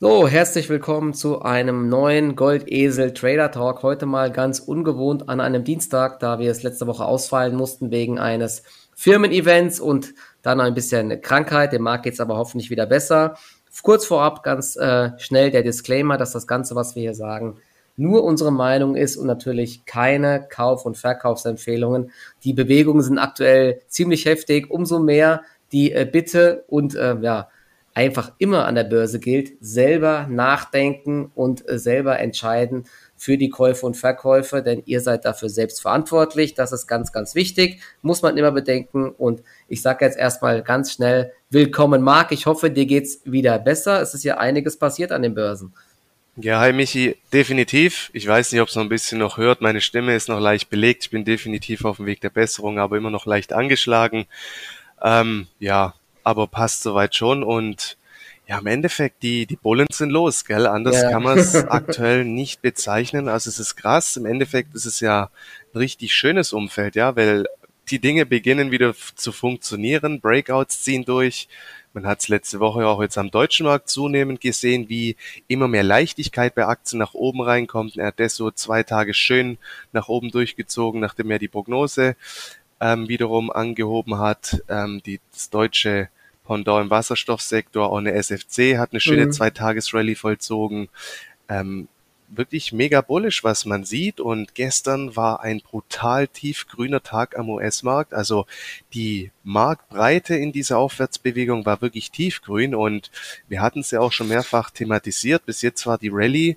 So, herzlich willkommen zu einem neuen Goldesel Trader Talk. Heute mal ganz ungewohnt an einem Dienstag, da wir es letzte Woche ausfallen mussten wegen eines Firmen-Events und dann ein bisschen Krankheit. Dem Markt geht es aber hoffentlich wieder besser. Kurz vorab ganz äh, schnell der Disclaimer, dass das Ganze, was wir hier sagen, nur unsere Meinung ist und natürlich keine Kauf- und Verkaufsempfehlungen. Die Bewegungen sind aktuell ziemlich heftig. Umso mehr die äh, Bitte und äh, ja, einfach immer an der Börse gilt, selber nachdenken und äh, selber entscheiden für die Käufe und Verkäufe, denn ihr seid dafür selbst verantwortlich. Das ist ganz, ganz wichtig, muss man immer bedenken. Und ich sage jetzt erstmal ganz schnell, willkommen Marc. Ich hoffe, dir geht's wieder besser. Es ist ja einiges passiert an den Börsen. Ja, hi Michi, definitiv. Ich weiß nicht, ob es noch ein bisschen noch hört. Meine Stimme ist noch leicht belegt. Ich bin definitiv auf dem Weg der Besserung, aber immer noch leicht angeschlagen. Ähm, ja, aber passt soweit schon und ja, im Endeffekt, die, die Bullen sind los, gell? Anders ja. kann man es aktuell nicht bezeichnen. Also es ist krass. Im Endeffekt ist es ja ein richtig schönes Umfeld, ja, weil die Dinge beginnen wieder zu funktionieren. Breakouts ziehen durch. Man hat es letzte Woche auch jetzt am deutschen Markt zunehmend gesehen, wie immer mehr Leichtigkeit bei Aktien nach oben reinkommt. Er hat das so zwei Tage schön nach oben durchgezogen, nachdem er die Prognose ähm, wiederum angehoben hat. Ähm, die, das deutsche Pendant im Wasserstoffsektor, auch eine SFC hat eine schöne mhm. Zweitages-Rallye vollzogen. Ähm, wirklich mega bullish, was man sieht. Und gestern war ein brutal tiefgrüner Tag am US-Markt. Also die Marktbreite in dieser Aufwärtsbewegung war wirklich tiefgrün. Und wir hatten es ja auch schon mehrfach thematisiert. Bis jetzt war die Rallye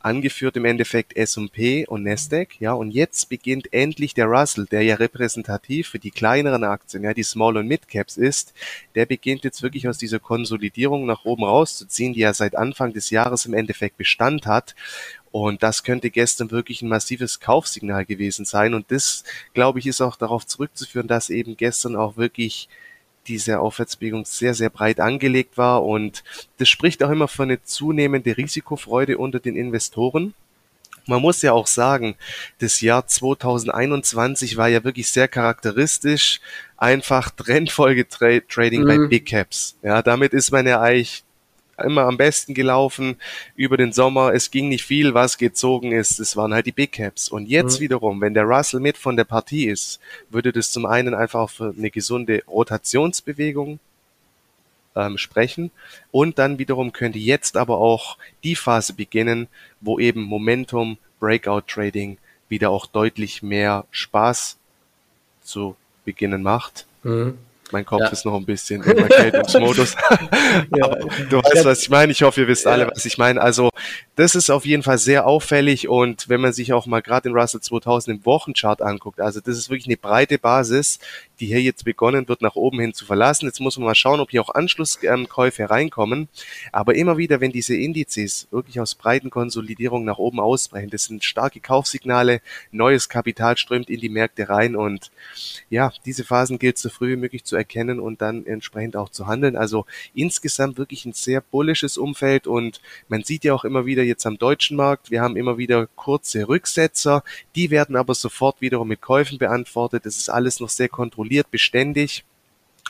angeführt im Endeffekt S&P und Nasdaq, ja, und jetzt beginnt endlich der Russell, der ja repräsentativ für die kleineren Aktien, ja, die Small und Mid Caps ist, der beginnt jetzt wirklich aus dieser Konsolidierung nach oben rauszuziehen, die ja seit Anfang des Jahres im Endeffekt Bestand hat und das könnte gestern wirklich ein massives Kaufsignal gewesen sein. Und das, glaube ich, ist auch darauf zurückzuführen, dass eben gestern auch wirklich diese Aufwärtsbewegung sehr, sehr breit angelegt war. Und das spricht auch immer für eine zunehmende Risikofreude unter den Investoren. Man muss ja auch sagen, das Jahr 2021 war ja wirklich sehr charakteristisch. Einfach Trendfolge-Trading mhm. bei Big Caps. Ja, damit ist man ja eigentlich immer am besten gelaufen über den Sommer. Es ging nicht viel, was gezogen ist. Es waren halt die Big Caps. Und jetzt mhm. wiederum, wenn der Russell mit von der Partie ist, würde das zum einen einfach für eine gesunde Rotationsbewegung ähm, sprechen. Und dann wiederum könnte jetzt aber auch die Phase beginnen, wo eben Momentum, Breakout Trading wieder auch deutlich mehr Spaß zu beginnen macht. Mhm. Mein Kopf ja. ist noch ein bisschen im Erkältungsmodus. ja. du weißt, was ich meine. Ich hoffe, ihr wisst alle, was ich meine. Also, das ist auf jeden Fall sehr auffällig und wenn man sich auch mal gerade den Russell 2000 im Wochenchart anguckt, also das ist wirklich eine breite Basis, die hier jetzt begonnen wird, nach oben hin zu verlassen. Jetzt muss man mal schauen, ob hier auch Anschlusskäufe reinkommen. Aber immer wieder, wenn diese Indizes wirklich aus breiten Konsolidierungen nach oben ausbrechen, das sind starke Kaufsignale, neues Kapital strömt in die Märkte rein und ja, diese Phasen gilt so früh wie möglich zu erkennen und dann entsprechend auch zu handeln. Also insgesamt wirklich ein sehr bullisches Umfeld und man sieht ja auch immer wieder jetzt am deutschen Markt, wir haben immer wieder kurze Rücksetzer, die werden aber sofort wiederum mit Käufen beantwortet. Das ist alles noch sehr kontrolliert kontrolliert, beständig.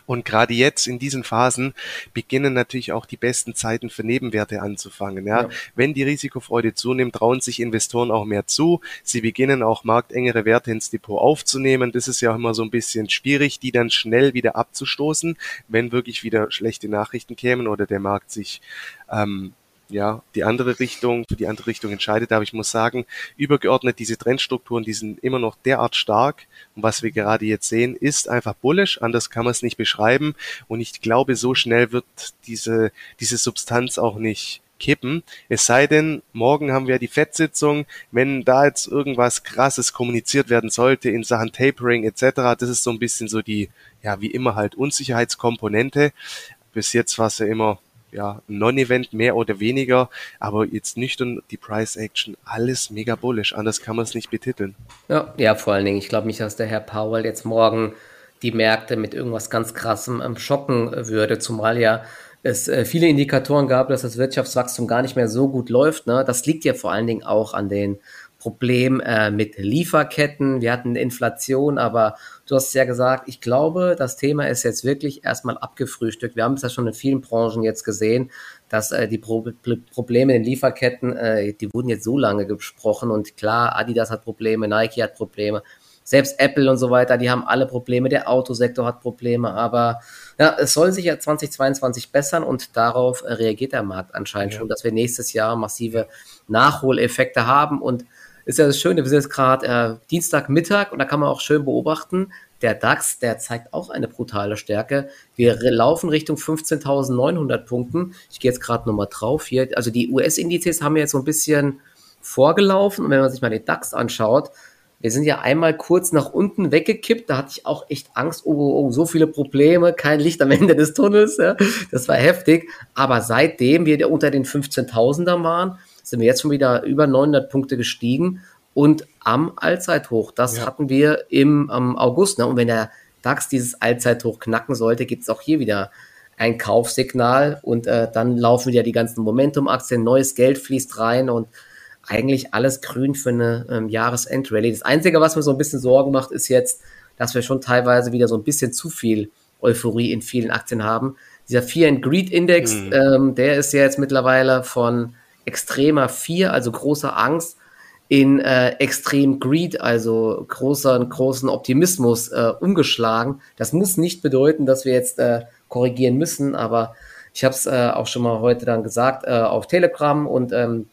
Und gerade jetzt in diesen Phasen beginnen natürlich auch die besten Zeiten für Nebenwerte anzufangen. Ja. ja. Wenn die Risikofreude zunimmt, trauen sich Investoren auch mehr zu. Sie beginnen auch marktengere Werte ins Depot aufzunehmen. Das ist ja auch immer so ein bisschen schwierig, die dann schnell wieder abzustoßen, wenn wirklich wieder schlechte Nachrichten kämen oder der Markt sich ähm, ja, die andere Richtung, für die andere Richtung entscheidet. Aber ich muss sagen, übergeordnet diese Trendstrukturen, die sind immer noch derart stark. Und was wir gerade jetzt sehen, ist einfach bullish. Anders kann man es nicht beschreiben. Und ich glaube, so schnell wird diese, diese Substanz auch nicht kippen. Es sei denn, morgen haben wir die FED-Sitzung. Wenn da jetzt irgendwas Krasses kommuniziert werden sollte in Sachen Tapering etc., das ist so ein bisschen so die, ja, wie immer halt Unsicherheitskomponente. Bis jetzt war es ja immer ja, Non-Event mehr oder weniger, aber jetzt nüchtern die Price Action, alles mega bullish, anders kann man es nicht betiteln. Ja, ja, vor allen Dingen, ich glaube nicht, dass der Herr Powell jetzt morgen die Märkte mit irgendwas ganz krassem ähm, schocken würde, zumal ja es äh, viele Indikatoren gab, dass das Wirtschaftswachstum gar nicht mehr so gut läuft. Ne? Das liegt ja vor allen Dingen auch an den Problem äh, mit Lieferketten. Wir hatten Inflation, aber du hast ja gesagt, ich glaube, das Thema ist jetzt wirklich erstmal abgefrühstückt. Wir haben es ja schon in vielen Branchen jetzt gesehen, dass äh, die Pro Probleme in den Lieferketten, äh, die wurden jetzt so lange gesprochen und klar, Adidas hat Probleme, Nike hat Probleme, selbst Apple und so weiter, die haben alle Probleme, der Autosektor hat Probleme, aber ja, es soll sich ja 2022 bessern und darauf reagiert der Markt anscheinend ja. schon, dass wir nächstes Jahr massive Nachholeffekte haben und ist ja das Schöne, wir sind jetzt gerade äh, Dienstagmittag und da kann man auch schön beobachten, der DAX, der zeigt auch eine brutale Stärke. Wir laufen Richtung 15.900 Punkten. Ich gehe jetzt gerade nochmal drauf hier. Also die US-Indizes haben jetzt so ein bisschen vorgelaufen. Und wenn man sich mal den DAX anschaut, wir sind ja einmal kurz nach unten weggekippt. Da hatte ich auch echt Angst. Oh, oh, oh so viele Probleme, kein Licht am Ende des Tunnels. Ja. Das war heftig. Aber seitdem wir unter den 15.000er waren, sind wir jetzt schon wieder über 900 Punkte gestiegen und am Allzeithoch. Das ja. hatten wir im ähm, August. Ne? Und wenn der DAX dieses Allzeithoch knacken sollte, gibt es auch hier wieder ein Kaufsignal und äh, dann laufen wieder die ganzen Momentum-Aktien, neues Geld fließt rein und eigentlich alles grün für eine ähm, Jahresendrally. Das Einzige, was mir so ein bisschen Sorgen macht, ist jetzt, dass wir schon teilweise wieder so ein bisschen zu viel Euphorie in vielen Aktien haben. Dieser Fear and Greed Index, mhm. ähm, der ist ja jetzt mittlerweile von extremer Fear, also großer Angst, in äh, extrem Greed, also großer, großen Optimismus äh, umgeschlagen. Das muss nicht bedeuten, dass wir jetzt äh, korrigieren müssen, aber ich habe es äh, auch schon mal heute dann gesagt äh, auf Telegram und ähm,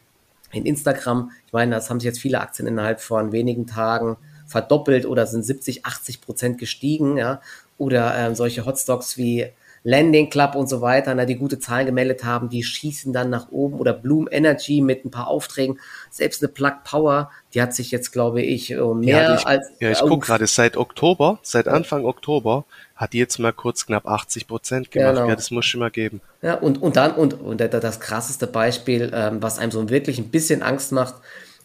in Instagram. Ich meine, das haben sich jetzt viele Aktien innerhalb von wenigen Tagen verdoppelt oder sind 70, 80 Prozent gestiegen, ja. Oder ähm, solche Hotstocks wie Landing Club und so weiter, na, die gute Zahlen gemeldet haben, die schießen dann nach oben oder Bloom Energy mit ein paar Aufträgen. Selbst eine Plug Power, die hat sich jetzt, glaube ich, mehr ja, ich, als. Ja, ich gucke gerade, seit Oktober, seit Anfang Oktober hat die jetzt mal kurz knapp 80 Prozent gemacht. Genau. Ja, das muss schon mal geben. Ja, und, und dann, und, und das krasseste Beispiel, ähm, was einem so wirklich ein bisschen Angst macht,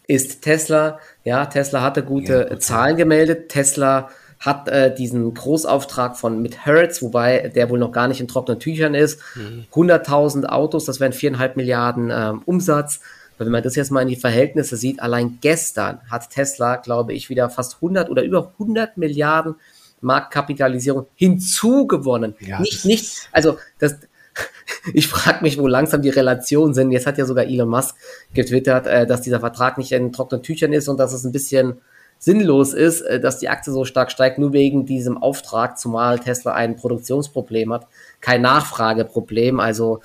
ist Tesla. Ja, Tesla hatte gute ja, Zahlen gemeldet. Tesla hat äh, diesen Großauftrag von mit Hertz, wobei der wohl noch gar nicht in trockenen Tüchern ist. Mhm. 100.000 Autos, das wären viereinhalb Milliarden ähm, Umsatz. Weil wenn man das jetzt mal in die Verhältnisse sieht, allein gestern hat Tesla, glaube ich, wieder fast 100 oder über 100 Milliarden Marktkapitalisierung hinzugewonnen. Ja, nicht, nicht, also das, ich frage mich, wo langsam die Relationen sind. Jetzt hat ja sogar Elon Musk getwittert, äh, dass dieser Vertrag nicht in trockenen Tüchern ist und dass es ein bisschen sinnlos ist, äh, dass die Aktie so stark steigt, nur wegen diesem Auftrag, zumal Tesla ein Produktionsproblem hat, kein Nachfrageproblem. Also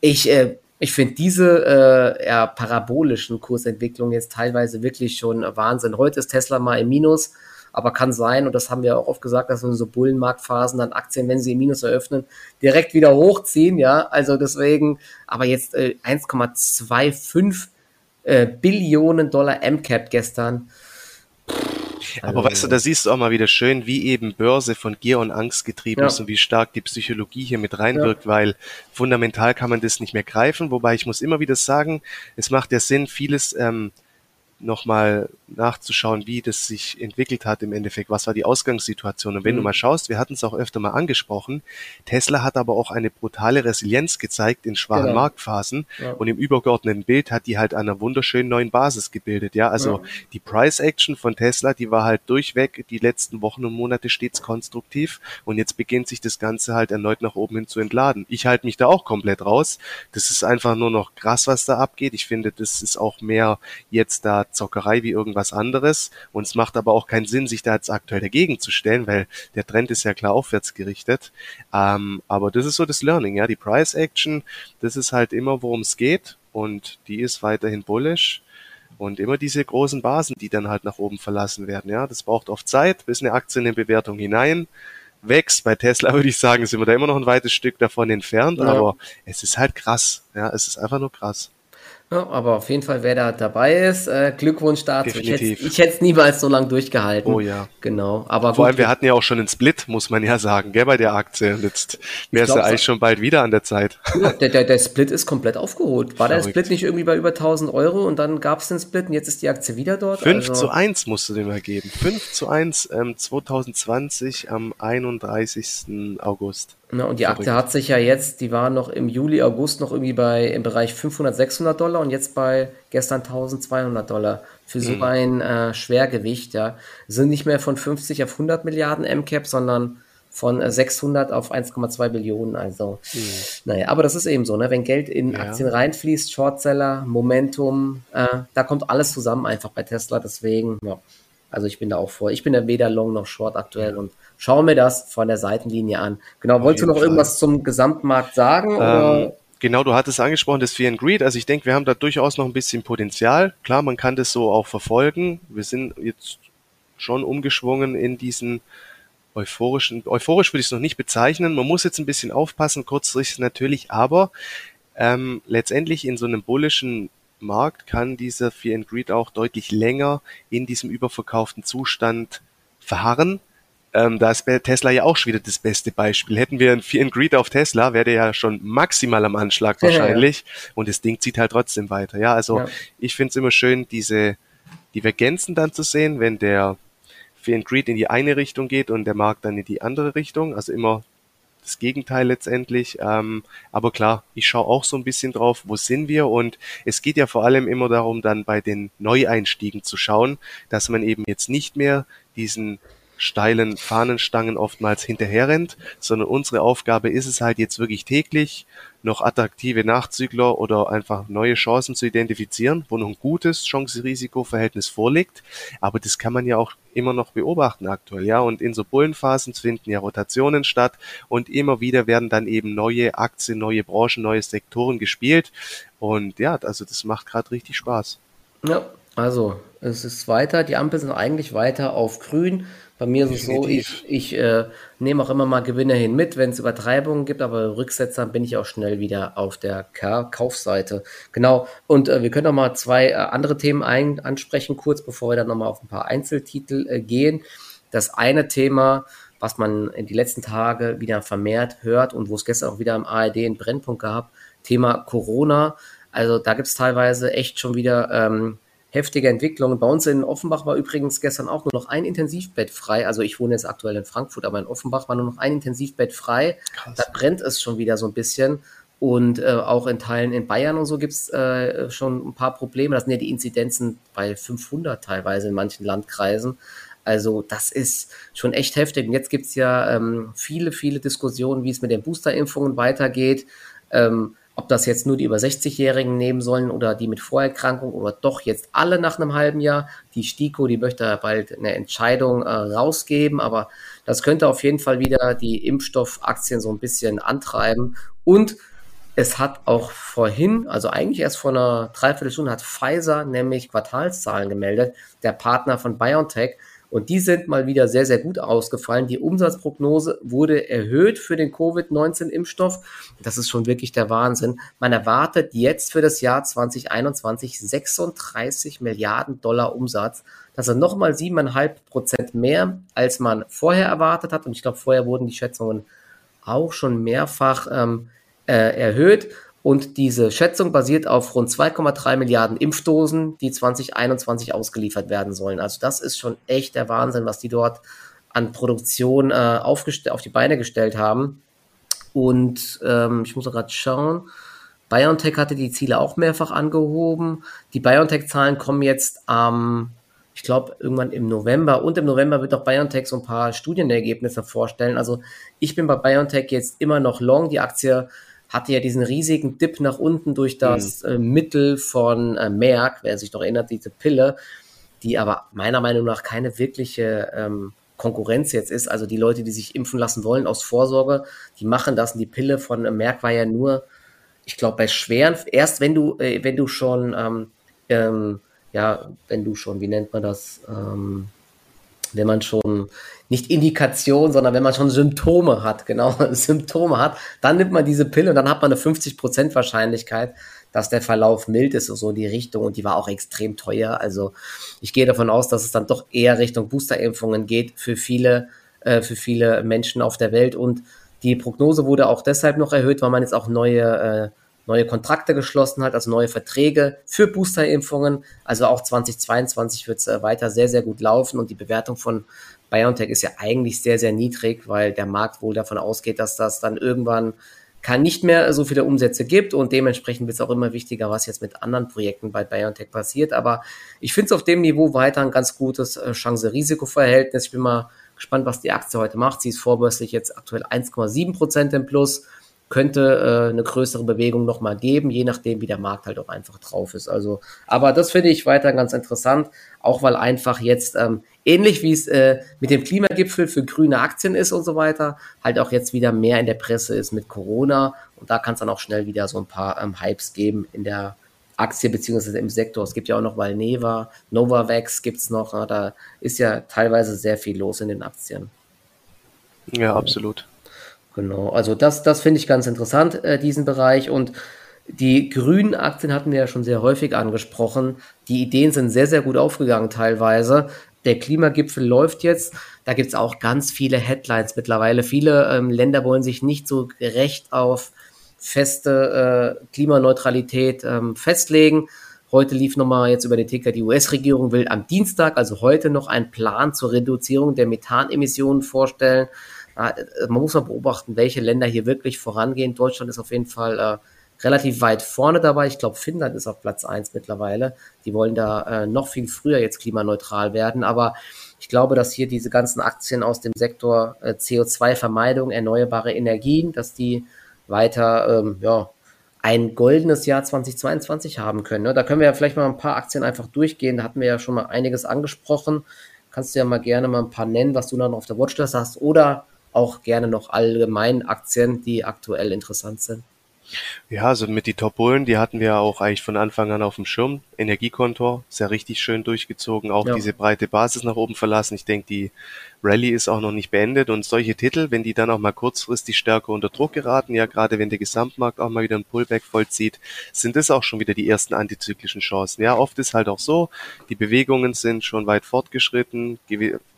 ich, äh, ich finde diese äh, ja, parabolischen Kursentwicklungen jetzt teilweise wirklich schon Wahnsinn. Heute ist Tesla mal im Minus, aber kann sein, und das haben wir auch oft gesagt, dass in so Bullenmarktphasen dann Aktien, wenn sie im Minus eröffnen, direkt wieder hochziehen, ja, also deswegen, aber jetzt äh, 1,25 äh, Billionen Dollar MCAP gestern, aber also, weißt du, da siehst du auch mal wieder schön, wie eben Börse von Gier und Angst getrieben ja. ist und wie stark die Psychologie hier mit reinwirkt, ja. weil fundamental kann man das nicht mehr greifen. Wobei ich muss immer wieder sagen, es macht ja Sinn, vieles ähm, nochmal nachzuschauen, wie das sich entwickelt hat im Endeffekt. Was war die Ausgangssituation? Und wenn mhm. du mal schaust, wir hatten es auch öfter mal angesprochen, Tesla hat aber auch eine brutale Resilienz gezeigt in schwachen genau. Marktphasen. Ja. Und im übergeordneten Bild hat die halt einer wunderschönen neuen Basis gebildet. Ja, also ja. die Price Action von Tesla, die war halt durchweg die letzten Wochen und Monate stets konstruktiv. Und jetzt beginnt sich das Ganze halt erneut nach oben hin zu entladen. Ich halte mich da auch komplett raus. Das ist einfach nur noch krass, was da abgeht. Ich finde, das ist auch mehr jetzt da Zockerei wie irgendwas anderes. Und es macht aber auch keinen Sinn, sich da jetzt aktuell dagegen zu stellen, weil der Trend ist ja klar aufwärts gerichtet. Ähm, aber das ist so das Learning, ja. Die Price Action, das ist halt immer, worum es geht. Und die ist weiterhin bullish. Und immer diese großen Basen, die dann halt nach oben verlassen werden. Ja, das braucht oft Zeit, bis eine Aktie in eine Bewertung hinein wächst. Bei Tesla würde ich sagen, sind wir da immer noch ein weites Stück davon entfernt, ja. aber es ist halt krass. Ja, es ist einfach nur krass. Ja, aber auf jeden Fall, wer da dabei ist, äh, Glückwunsch dazu. Definitiv. Ich hätte es niemals so lange durchgehalten. Oh ja. Genau. Aber Vor gut. allem, wir hatten ja auch schon einen Split, muss man ja sagen, gell, bei der Aktie. Und jetzt wäre es ja eigentlich schon bald wieder an der Zeit. Ja, der, der, der Split ist komplett aufgeholt. War Verrückt. der Split nicht irgendwie bei über 1000 Euro und dann gab es den Split und jetzt ist die Aktie wieder dort? 5 also. zu 1 musst du dem mal geben. 5 zu 1 ähm, 2020 am 31. August. Na, und die Verrückt. Aktie hat sich ja jetzt, die war noch im Juli, August noch irgendwie bei im Bereich 500, 600 Dollar und jetzt bei gestern 1200 Dollar für so mhm. ein äh, Schwergewicht, ja. Sind nicht mehr von 50 auf 100 Milliarden MCAP, sondern von 600 auf 1,2 Billionen. Also, mhm. naja, aber das ist eben so, ne? wenn Geld in ja. Aktien reinfließt, Shortseller, Momentum, äh, da kommt alles zusammen einfach bei Tesla. Deswegen, ja, also ich bin da auch vor. Ich bin ja weder Long noch Short aktuell und schaue mir das von der Seitenlinie an. Genau, wolltest du noch Fall. irgendwas zum Gesamtmarkt sagen? Ähm, genau, du hattest angesprochen, das Fear and Greed. Also ich denke, wir haben da durchaus noch ein bisschen Potenzial. Klar, man kann das so auch verfolgen. Wir sind jetzt schon umgeschwungen in diesen euphorischen, euphorisch würde ich es noch nicht bezeichnen. Man muss jetzt ein bisschen aufpassen, kurzfristig natürlich, aber ähm, letztendlich in so einem bullischen Markt kann dieser Fear and Greed auch deutlich länger in diesem überverkauften Zustand verharren. Ähm, da ist Tesla ja auch schon wieder das beste Beispiel. Hätten wir ein Fear and Greed auf Tesla, wäre der ja schon maximal am Anschlag wahrscheinlich. Ja, ja. Und das Ding zieht halt trotzdem weiter. Ja, also ja. ich finde es immer schön, diese Divergenzen dann zu sehen, wenn der Fear and Greed in die eine Richtung geht und der Markt dann in die andere Richtung. Also immer das Gegenteil letztendlich. Ähm, aber klar, ich schaue auch so ein bisschen drauf, wo sind wir? Und es geht ja vor allem immer darum, dann bei den Neueinstiegen zu schauen, dass man eben jetzt nicht mehr diesen steilen Fahnenstangen oftmals hinterherrennt, sondern unsere Aufgabe ist es halt jetzt wirklich täglich noch attraktive Nachzügler oder einfach neue Chancen zu identifizieren, wo noch ein gutes Chance-Risiko-Verhältnis vorliegt. Aber das kann man ja auch immer noch beobachten aktuell, ja. Und in so Bullenphasen finden ja Rotationen statt und immer wieder werden dann eben neue Aktien, neue Branchen, neue Sektoren gespielt. Und ja, also das macht gerade richtig Spaß. Ja, also es ist weiter, die Ampel sind eigentlich weiter auf grün. Bei mir ist es so, ich, ich äh, nehme auch immer mal Gewinne hin mit, wenn es Übertreibungen gibt, aber Rücksetzern bin ich auch schnell wieder auf der Kaufseite. Genau, und äh, wir können noch mal zwei äh, andere Themen ein ansprechen, kurz bevor wir dann noch mal auf ein paar Einzeltitel äh, gehen. Das eine Thema, was man in die letzten Tage wieder vermehrt hört und wo es gestern auch wieder im ARD einen Brennpunkt gab, Thema Corona. Also da gibt es teilweise echt schon wieder... Ähm, heftige Entwicklungen. Bei uns in Offenbach war übrigens gestern auch nur noch ein Intensivbett frei. Also ich wohne jetzt aktuell in Frankfurt, aber in Offenbach war nur noch ein Intensivbett frei. Krass. Da brennt es schon wieder so ein bisschen. Und äh, auch in Teilen in Bayern und so gibt's äh, schon ein paar Probleme. Das sind ja die Inzidenzen bei 500 teilweise in manchen Landkreisen. Also das ist schon echt heftig. Und jetzt gibt's ja ähm, viele, viele Diskussionen, wie es mit den Boosterimpfungen weitergeht. Ähm, ob das jetzt nur die über 60-Jährigen nehmen sollen oder die mit Vorerkrankung oder doch jetzt alle nach einem halben Jahr. Die STIKO, die möchte bald eine Entscheidung äh, rausgeben, aber das könnte auf jeden Fall wieder die Impfstoffaktien so ein bisschen antreiben. Und es hat auch vorhin, also eigentlich erst vor einer Dreiviertelstunde, hat Pfizer nämlich Quartalszahlen gemeldet, der Partner von BioNTech. Und die sind mal wieder sehr, sehr gut ausgefallen. Die Umsatzprognose wurde erhöht für den Covid-19-Impfstoff. Das ist schon wirklich der Wahnsinn. Man erwartet jetzt für das Jahr 2021 36 Milliarden Dollar Umsatz. Das sind nochmal siebeneinhalb Prozent mehr, als man vorher erwartet hat. Und ich glaube, vorher wurden die Schätzungen auch schon mehrfach ähm, äh, erhöht. Und diese Schätzung basiert auf rund 2,3 Milliarden Impfdosen, die 2021 ausgeliefert werden sollen. Also das ist schon echt der Wahnsinn, was die dort an Produktion äh, auf die Beine gestellt haben. Und ähm, ich muss gerade schauen. BioNTech hatte die Ziele auch mehrfach angehoben. Die BioNTech-Zahlen kommen jetzt am, ähm, ich glaube, irgendwann im November. Und im November wird auch BioNTech so ein paar Studienergebnisse vorstellen. Also ich bin bei BioNTech jetzt immer noch long. Die Aktie hatte ja diesen riesigen Dip nach unten durch das mhm. äh, Mittel von äh, Merck, wer sich noch erinnert, diese Pille, die aber meiner Meinung nach keine wirkliche ähm, Konkurrenz jetzt ist. Also die Leute, die sich impfen lassen wollen aus Vorsorge, die machen das. Und die Pille von äh, Merck war ja nur, ich glaube, bei schweren, erst wenn du, äh, wenn du schon, ähm, ähm, ja, wenn du schon, wie nennt man das, ähm, wenn man schon nicht Indikation, sondern wenn man schon Symptome hat, genau, Symptome hat, dann nimmt man diese Pille und dann hat man eine 50% Wahrscheinlichkeit, dass der Verlauf mild ist, so in die Richtung und die war auch extrem teuer. Also ich gehe davon aus, dass es dann doch eher Richtung Boosterimpfungen geht für viele, äh, für viele Menschen auf der Welt und die Prognose wurde auch deshalb noch erhöht, weil man jetzt auch neue äh, neue Kontrakte geschlossen hat, also neue Verträge für Boosterimpfungen. Also auch 2022 wird es weiter sehr, sehr gut laufen und die Bewertung von BioNTech ist ja eigentlich sehr, sehr niedrig, weil der Markt wohl davon ausgeht, dass das dann irgendwann kann nicht mehr so viele Umsätze gibt und dementsprechend wird es auch immer wichtiger, was jetzt mit anderen Projekten bei BioNTech passiert. Aber ich finde es auf dem Niveau weiter ein ganz gutes äh, Chance-Risiko-Verhältnis. Ich bin mal Gespannt, was die Aktie heute macht. Sie ist vorbörslich jetzt aktuell 1,7 Prozent im Plus könnte äh, eine größere Bewegung nochmal geben, je nachdem, wie der Markt halt auch einfach drauf ist. Also, aber das finde ich weiter ganz interessant, auch weil einfach jetzt ähm, ähnlich wie es äh, mit dem Klimagipfel für grüne Aktien ist und so weiter, halt auch jetzt wieder mehr in der Presse ist mit Corona und da kann es dann auch schnell wieder so ein paar ähm, Hypes geben in der Aktie beziehungsweise im Sektor. Es gibt ja auch noch Valneva, Novavax gibt's noch, äh, da ist ja teilweise sehr viel los in den Aktien. Ja, absolut. Genau, also das, das finde ich ganz interessant, äh, diesen Bereich. Und die grünen Aktien hatten wir ja schon sehr häufig angesprochen. Die Ideen sind sehr, sehr gut aufgegangen teilweise. Der Klimagipfel läuft jetzt. Da gibt es auch ganz viele Headlines mittlerweile. Viele ähm, Länder wollen sich nicht so gerecht auf feste äh, Klimaneutralität ähm, festlegen. Heute lief nochmal jetzt über den Ticker, die US-Regierung will am Dienstag, also heute, noch einen Plan zur Reduzierung der Methanemissionen vorstellen. Äh, man muss mal beobachten, welche Länder hier wirklich vorangehen. Deutschland ist auf jeden Fall äh, relativ weit vorne dabei. Ich glaube, Finnland ist auf Platz 1 mittlerweile. Die wollen da äh, noch viel früher jetzt klimaneutral werden. Aber ich glaube, dass hier diese ganzen Aktien aus dem Sektor äh, CO2-Vermeidung, erneuerbare Energien, dass die weiter ähm, ja, ein goldenes Jahr 2022 haben können. Ne? Da können wir ja vielleicht mal ein paar Aktien einfach durchgehen. Da hatten wir ja schon mal einiges angesprochen. Kannst du ja mal gerne mal ein paar nennen, was du dann auf der Watchlist hast. Oder auch gerne noch allgemein Aktien, die aktuell interessant sind. Ja, also mit die Top Bullen, die hatten wir auch eigentlich von Anfang an auf dem Schirm. Energiekontor, ist ja richtig schön durchgezogen, auch ja. diese breite Basis nach oben verlassen. Ich denke, die Rallye ist auch noch nicht beendet und solche Titel, wenn die dann auch mal kurzfristig stärker unter Druck geraten, ja gerade wenn der Gesamtmarkt auch mal wieder ein Pullback vollzieht, sind das auch schon wieder die ersten antizyklischen Chancen. Ja, oft ist halt auch so, die Bewegungen sind schon weit fortgeschritten,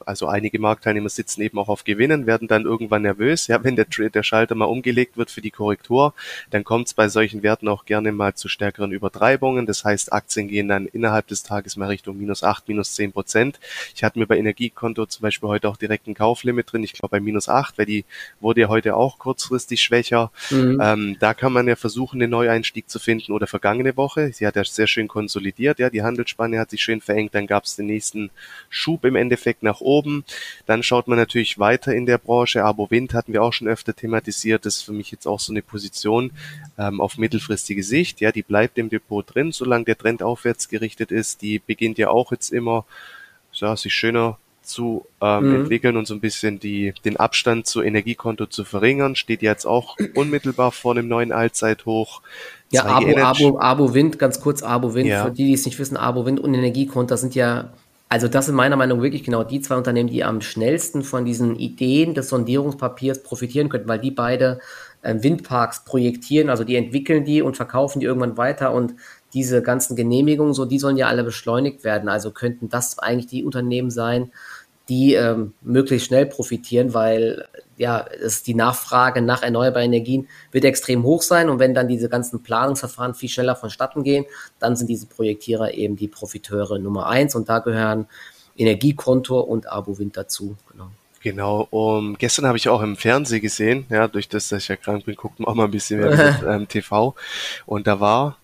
also einige Marktteilnehmer sitzen eben auch auf Gewinnen, werden dann irgendwann nervös. Ja, wenn der, der Schalter mal umgelegt wird für die Korrektur, dann kommt es bei solchen Werten auch gerne mal zu stärkeren Übertreibungen. Das heißt, Aktien gehen dann innerhalb des Tages mal Richtung minus acht, minus zehn Prozent. Ich hatte mir bei Energiekonto zum Beispiel heute auch direkt ein Kauflimit drin. Ich glaube bei minus acht, weil die wurde ja heute auch kurzfristig schwächer. Mhm. Ähm, da kann man ja versuchen, den Neueinstieg zu finden oder vergangene Woche. Sie hat ja sehr schön konsolidiert. Ja, die Handelsspanne hat sich schön verengt. Dann gab es den nächsten Schub im Endeffekt nach oben. Dann schaut man natürlich weiter in der Branche. Abo Wind hatten wir auch schon öfter thematisiert. Das ist für mich jetzt auch so eine Position ähm, auf mittelfristige Sicht. Ja, die bleibt im Depot drin, solange der Trend aufwärts gerichtet ist. Die beginnt ja auch jetzt immer ja, sich schöner zu ähm, mhm. entwickeln und so ein bisschen die, den Abstand zu Energiekonto zu verringern. Steht jetzt auch unmittelbar vor einem neuen Allzeithoch. Ja, Abo, Abo, Abo Wind, ganz kurz Abo Wind, ja. für die, die es nicht wissen, Abo Wind und Energiekonto sind ja, also das sind meiner Meinung nach wirklich genau die zwei Unternehmen, die am schnellsten von diesen Ideen des Sondierungspapiers profitieren könnten, weil die beide äh, Windparks projektieren, also die entwickeln die und verkaufen die irgendwann weiter und diese ganzen Genehmigungen, so, die sollen ja alle beschleunigt werden. Also könnten das eigentlich die Unternehmen sein, die ähm, möglichst schnell profitieren, weil ja, es die Nachfrage nach erneuerbaren Energien wird extrem hoch sein und wenn dann diese ganzen Planungsverfahren viel schneller vonstatten gehen, dann sind diese Projektierer eben die Profiteure Nummer eins und da gehören Energiekonto und Abo-Wind dazu. Genau. Genau, um, gestern habe ich auch im Fernsehen gesehen, ja, durch das, dass ich ja krank bin, guckt man auch mal ein bisschen mehr mit, ähm, TV. Und da war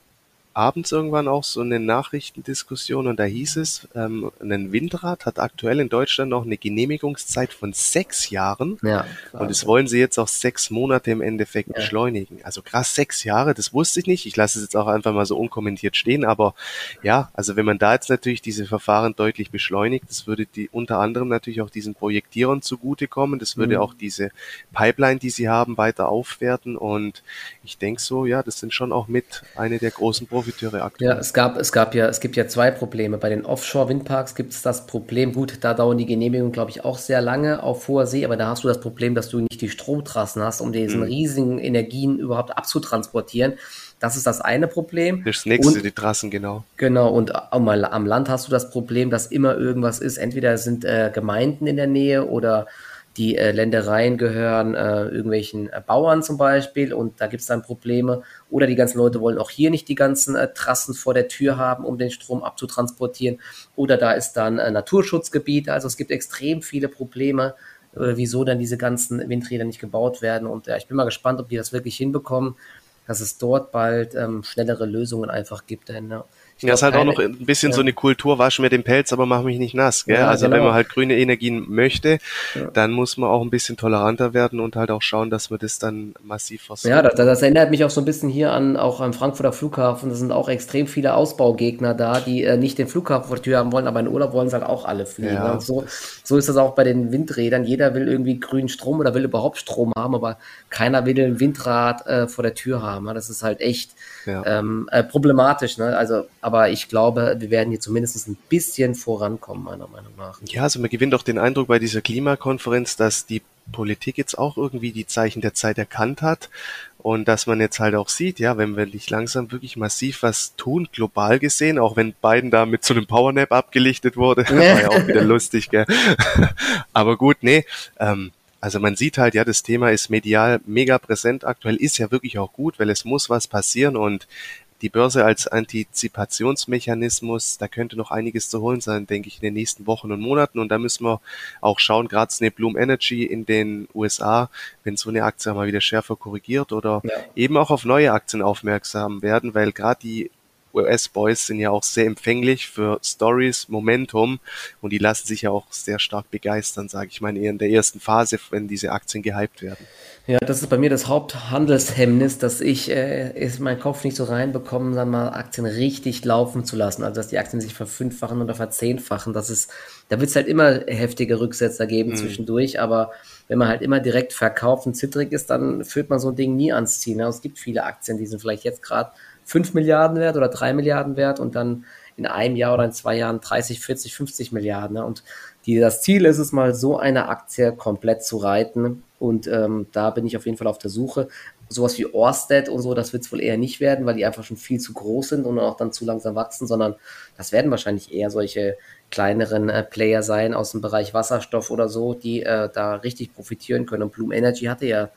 abends irgendwann auch so eine Nachrichtendiskussion und da hieß es, ähm, ein Windrad hat aktuell in Deutschland noch eine Genehmigungszeit von sechs Jahren ja, und das wollen sie jetzt auch sechs Monate im Endeffekt ja. beschleunigen. Also krass, sechs Jahre, das wusste ich nicht. Ich lasse es jetzt auch einfach mal so unkommentiert stehen, aber ja, also wenn man da jetzt natürlich diese Verfahren deutlich beschleunigt, das würde die unter anderem natürlich auch diesen Projektierern zugutekommen, das würde mhm. auch diese Pipeline, die sie haben, weiter aufwerten und ich denke so, ja, das sind schon auch mit eine der großen Profiteure Profiteure aktuell. Ja, es gab, es gab ja, es gibt ja zwei Probleme. Bei den Offshore-Windparks gibt es das Problem, gut, da dauern die Genehmigungen, glaube ich, auch sehr lange auf hoher See, aber da hast du das Problem, dass du nicht die Stromtrassen hast, um diesen mhm. riesigen Energien überhaupt abzutransportieren. Das ist das eine Problem. Das nächste, und, die Trassen, genau. Genau, und am, am Land hast du das Problem, dass immer irgendwas ist. Entweder sind äh, Gemeinden in der Nähe oder die äh, Ländereien gehören äh, irgendwelchen äh, Bauern zum Beispiel und da gibt es dann Probleme. Oder die ganzen Leute wollen auch hier nicht die ganzen äh, Trassen vor der Tür haben, um den Strom abzutransportieren. Oder da ist dann äh, Naturschutzgebiet. Also es gibt extrem viele Probleme, äh, wieso dann diese ganzen Windräder nicht gebaut werden. Und ja, ich bin mal gespannt, ob die das wirklich hinbekommen. dass es dort bald ähm, schnellere Lösungen einfach gibt. Denn, ja. Ja, ist halt auch noch ein bisschen ja. so eine Kultur, wasch mir den Pelz, aber mach mich nicht nass. Gell? Ja, also genau. wenn man halt grüne Energien möchte, ja. dann muss man auch ein bisschen toleranter werden und halt auch schauen, dass man das dann massiv versucht. Ja, das, das, erinnert mich auch so ein bisschen hier an auch am Frankfurter Flughafen. Da sind auch extrem viele Ausbaugegner da, die äh, nicht den Flughafen vor der Tür haben wollen, aber in Urlaub wollen sie halt auch alle fliegen. Und so, so ist das auch bei den Windrädern. Jeder will irgendwie grünen Strom oder will überhaupt Strom haben, aber keiner will ein Windrad äh, vor der Tür haben. Das ist halt echt ähm, äh, problematisch. Ne? Also, aber ich glaube, wir werden hier zumindest ein bisschen vorankommen, meiner Meinung nach. Ja, also man gewinnt auch den Eindruck bei dieser Klimakonferenz, dass die Politik jetzt auch irgendwie die Zeichen der Zeit erkannt hat und dass man jetzt halt auch sieht, ja, wenn wir nicht langsam wirklich massiv was tun, global gesehen, auch wenn Biden da mit so einem Powernap abgelichtet wurde, war ja auch wieder lustig, gell. Aber gut, nee, ähm, also man sieht halt, ja, das Thema ist medial mega präsent aktuell, ist ja wirklich auch gut, weil es muss was passieren und die Börse als Antizipationsmechanismus, da könnte noch einiges zu holen sein, denke ich, in den nächsten Wochen und Monaten. Und da müssen wir auch schauen, gerade eine Bloom Energy in den USA, wenn so eine Aktie mal wieder schärfer korrigiert oder ja. eben auch auf neue Aktien aufmerksam werden, weil gerade die US-Boys sind ja auch sehr empfänglich für Stories, Momentum und die lassen sich ja auch sehr stark begeistern, sage ich mal, eher in der ersten Phase, wenn diese Aktien gehypt werden. Ja, das ist bei mir das Haupthandelshemmnis, dass ich äh, ist meinen Kopf nicht so reinbekomme, sagen mal Aktien richtig laufen zu lassen, also dass die Aktien sich verfünffachen oder verzehnfachen. Das ist, da wird es halt immer heftige Rücksetzer geben mhm. zwischendurch, aber wenn man halt immer direkt verkauft und zittrig ist, dann führt man so ein Ding nie ans Ziel. Ne? Es gibt viele Aktien, die sind vielleicht jetzt gerade 5 Milliarden wert oder 3 Milliarden wert und dann in einem Jahr oder in zwei Jahren 30, 40, 50 Milliarden. Ne? Und die, das Ziel ist es mal, so eine Aktie komplett zu reiten. Und ähm, da bin ich auf jeden Fall auf der Suche. Sowas wie Orsted und so, das wird es wohl eher nicht werden, weil die einfach schon viel zu groß sind und auch dann zu langsam wachsen, sondern das werden wahrscheinlich eher solche kleineren äh, Player sein aus dem Bereich Wasserstoff oder so, die äh, da richtig profitieren können. Und Bloom Energy hatte ja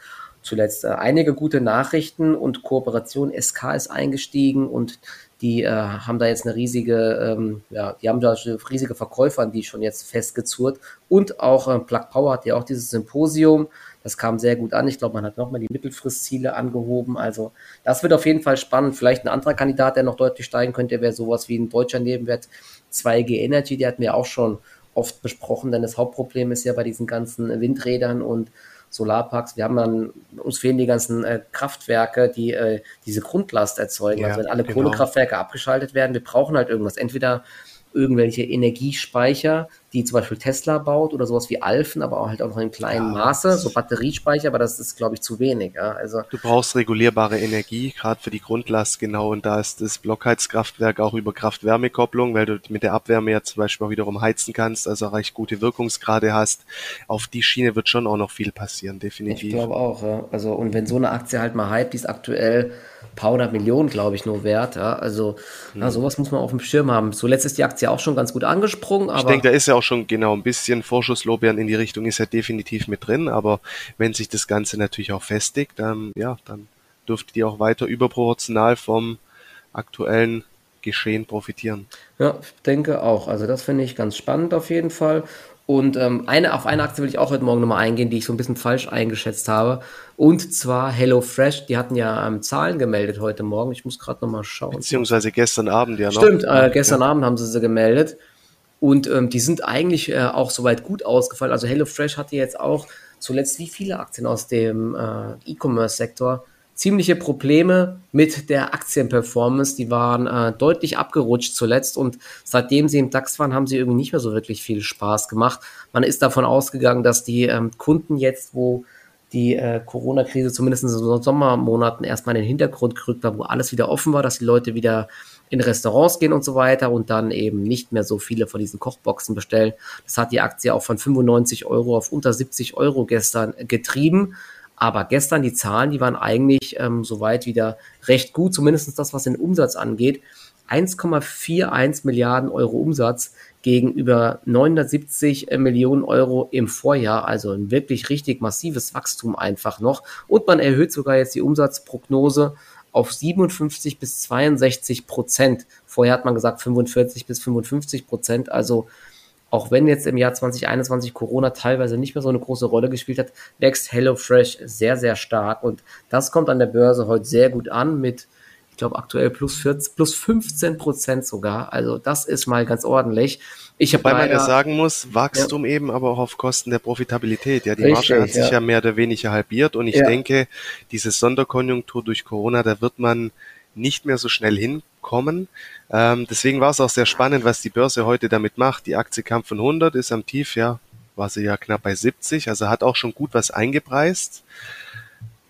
zuletzt äh, einige gute Nachrichten und Kooperation. SK ist eingestiegen und die äh, haben da jetzt eine riesige, ähm, ja, die haben da riesige Verkäufer, die schon jetzt festgezurrt. Und auch äh, Plug Power hat ja auch dieses Symposium. Das kam sehr gut an. Ich glaube, man hat nochmal die Mittelfristziele angehoben. Also das wird auf jeden Fall spannend. Vielleicht ein anderer Kandidat, der noch deutlich steigen könnte, wäre sowas wie ein deutscher Nebenwert 2G Energy. Der hatten wir auch schon oft besprochen, denn das Hauptproblem ist ja bei diesen ganzen Windrädern und Solarparks. Wir haben dann, uns fehlen die ganzen äh, Kraftwerke, die äh, diese Grundlast erzeugen. Ja, also wenn alle genau. Kohlekraftwerke abgeschaltet werden, wir brauchen halt irgendwas. Entweder irgendwelche Energiespeicher, die zum Beispiel Tesla baut oder sowas wie Alphen, aber auch halt auch noch in kleinem ja, Maße, so Batteriespeicher, aber das ist, glaube ich, zu wenig. Ja? Also du brauchst regulierbare Energie, gerade für die Grundlast, genau, und da ist das Blockheizkraftwerk auch über Kraft-Wärme-Kopplung, weil du mit der Abwärme ja zum Beispiel auch wiederum heizen kannst, also recht gute Wirkungsgrade hast. Auf die Schiene wird schon auch noch viel passieren, definitiv. Ich glaube auch, ja. Also, und wenn so eine Aktie halt mal hype, die ist aktuell paar hundert Millionen, glaube ich, nur wert. Ja? Also mhm. ja, sowas muss man auf dem Schirm haben. Zuletzt ist die Aktie auch schon ganz gut angesprungen. Aber ich denke, da ist ja auch schon genau ein bisschen Vorschusslorbeeren in die Richtung ist ja definitiv mit drin. Aber wenn sich das Ganze natürlich auch festigt, dann, ja, dann dürfte die auch weiter überproportional vom aktuellen Geschehen profitieren. Ja, ich denke auch. Also das finde ich ganz spannend auf jeden Fall. Und ähm, eine, auf eine Aktie will ich auch heute Morgen nochmal eingehen, die ich so ein bisschen falsch eingeschätzt habe. Und zwar HelloFresh. Die hatten ja ähm, Zahlen gemeldet heute Morgen. Ich muss gerade nochmal schauen. Beziehungsweise gestern Abend ja noch. Stimmt, äh, gestern ja. Abend haben sie sie gemeldet. Und ähm, die sind eigentlich äh, auch soweit gut ausgefallen. Also HelloFresh hatte jetzt auch zuletzt wie viele Aktien aus dem äh, E-Commerce-Sektor ziemliche Probleme mit der Aktienperformance. Die waren äh, deutlich abgerutscht zuletzt und seitdem sie im DAX waren, haben sie irgendwie nicht mehr so wirklich viel Spaß gemacht. Man ist davon ausgegangen, dass die ähm, Kunden jetzt, wo die äh, Corona-Krise zumindest in den Sommermonaten erstmal in den Hintergrund gerückt war, wo alles wieder offen war, dass die Leute wieder in Restaurants gehen und so weiter und dann eben nicht mehr so viele von diesen Kochboxen bestellen. Das hat die Aktie auch von 95 Euro auf unter 70 Euro gestern getrieben. Aber gestern die Zahlen, die waren eigentlich ähm, soweit wieder recht gut, zumindest das, was den Umsatz angeht. 1,41 Milliarden Euro Umsatz gegenüber 970 Millionen Euro im Vorjahr. Also ein wirklich richtig massives Wachstum einfach noch. Und man erhöht sogar jetzt die Umsatzprognose auf 57 bis 62 Prozent. Vorher hat man gesagt 45 bis 55 Prozent. Also auch wenn jetzt im Jahr 2021 Corona teilweise nicht mehr so eine große Rolle gespielt hat, wächst HelloFresh sehr, sehr stark. Und das kommt an der Börse heute sehr gut an mit, ich glaube, aktuell plus 14, plus 15 Prozent sogar. Also das ist mal ganz ordentlich. Ich Weil man ja sagen muss, Wachstum ja. eben, aber auch auf Kosten der Profitabilität. Ja, die Richtig, Marge hat sich ja. ja mehr oder weniger halbiert und ich ja. denke, diese Sonderkonjunktur durch Corona, da wird man nicht mehr so schnell hinkommen. Ähm, deswegen war es auch sehr spannend, was die Börse heute damit macht. Die Aktie kam von 100, ist am Tief, ja, war sie ja knapp bei 70, also hat auch schon gut was eingepreist.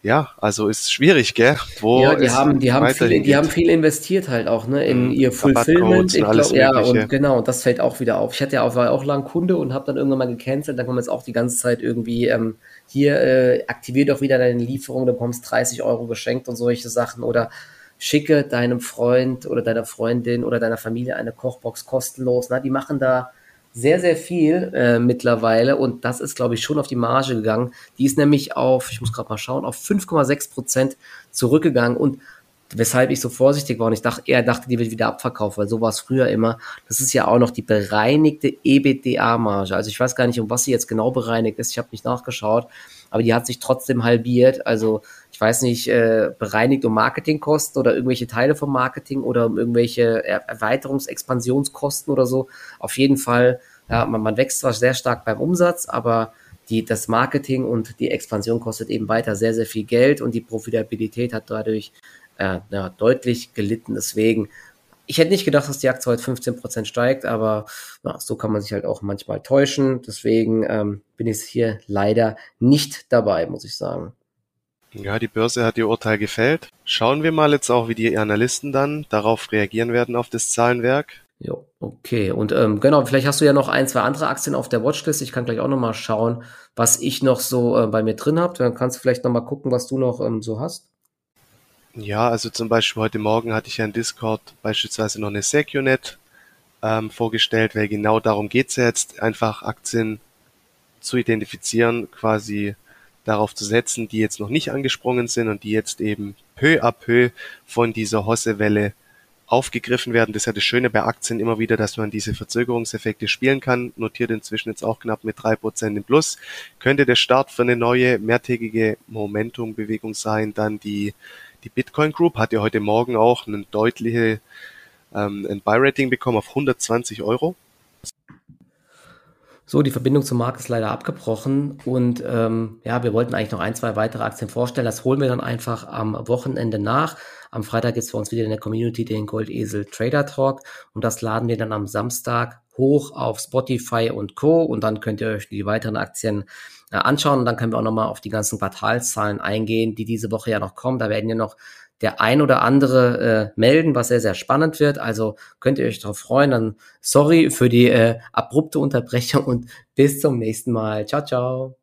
Ja, also ist schwierig, gell? Wo ja, die haben, die haben viel, die haben viel investiert halt auch, ne, in mhm, ihr Fulfillment. Ich glaub, ja, und genau, und das fällt auch wieder auf. Ich hatte ja auch, war auch lang Kunde und habe dann irgendwann mal gecancelt, dann kommen jetzt auch die ganze Zeit irgendwie, ähm, hier, äh, aktivier doch wieder deine Lieferung, du bekommst 30 Euro geschenkt und solche Sachen oder schicke deinem Freund oder deiner Freundin oder deiner Familie eine Kochbox kostenlos. Na, die machen da sehr, sehr viel äh, mittlerweile und das ist, glaube ich, schon auf die Marge gegangen. Die ist nämlich auf, ich muss gerade mal schauen, auf 5,6 Prozent zurückgegangen und weshalb ich so vorsichtig war und ich dachte, er dachte, die wird wieder abverkauft, weil so war es früher immer. Das ist ja auch noch die bereinigte EBITDA-Marge. Also ich weiß gar nicht, um was sie jetzt genau bereinigt ist. Ich habe nicht nachgeschaut, aber die hat sich trotzdem halbiert. Also ich weiß nicht, äh, bereinigt um Marketingkosten oder irgendwelche Teile vom Marketing oder um irgendwelche Erweiterungsexpansionskosten oder so. Auf jeden Fall, ja, man, man wächst zwar sehr stark beim Umsatz, aber die, das Marketing und die Expansion kostet eben weiter sehr, sehr viel Geld und die Profitabilität hat dadurch äh, ja, deutlich gelitten. Deswegen, ich hätte nicht gedacht, dass die Aktie heute 15% steigt, aber ja, so kann man sich halt auch manchmal täuschen. Deswegen ähm, bin ich hier leider nicht dabei, muss ich sagen. Ja, die Börse hat ihr Urteil gefällt. Schauen wir mal jetzt auch, wie die Analysten dann darauf reagieren werden auf das Zahlenwerk. Jo, okay. Und ähm, genau, vielleicht hast du ja noch ein, zwei andere Aktien auf der Watchlist. Ich kann gleich auch noch mal schauen, was ich noch so äh, bei mir drin habe. Dann kannst du vielleicht noch mal gucken, was du noch ähm, so hast. Ja, also zum Beispiel heute Morgen hatte ich ja in Discord beispielsweise noch eine SecuNet ähm, vorgestellt, weil genau darum geht's ja jetzt, einfach Aktien zu identifizieren, quasi darauf zu setzen, die jetzt noch nicht angesprungen sind und die jetzt eben peu à peu von dieser Hossewelle aufgegriffen werden. Das ist ja das Schöne bei Aktien immer wieder, dass man diese Verzögerungseffekte spielen kann. Notiert inzwischen jetzt auch knapp mit drei Prozent im Plus. Könnte der Start für eine neue mehrtägige Momentumbewegung sein. Dann die, die Bitcoin Group hat ja heute Morgen auch ein deutliche ähm, ein Buy-Rating bekommen auf 120 Euro. So, die Verbindung zum Markt ist leider abgebrochen und ähm, ja, wir wollten eigentlich noch ein, zwei weitere Aktien vorstellen. Das holen wir dann einfach am Wochenende nach. Am Freitag gibt es für uns wieder in der Community den Goldesel Trader Talk und das laden wir dann am Samstag hoch auf Spotify und Co. Und dann könnt ihr euch die weiteren Aktien äh, anschauen und dann können wir auch nochmal auf die ganzen Quartalszahlen eingehen, die diese Woche ja noch kommen. Da werden ja noch der ein oder andere äh, melden, was sehr, sehr spannend wird. Also könnt ihr euch darauf freuen. Dann sorry für die äh, abrupte Unterbrechung und bis zum nächsten Mal. Ciao, ciao.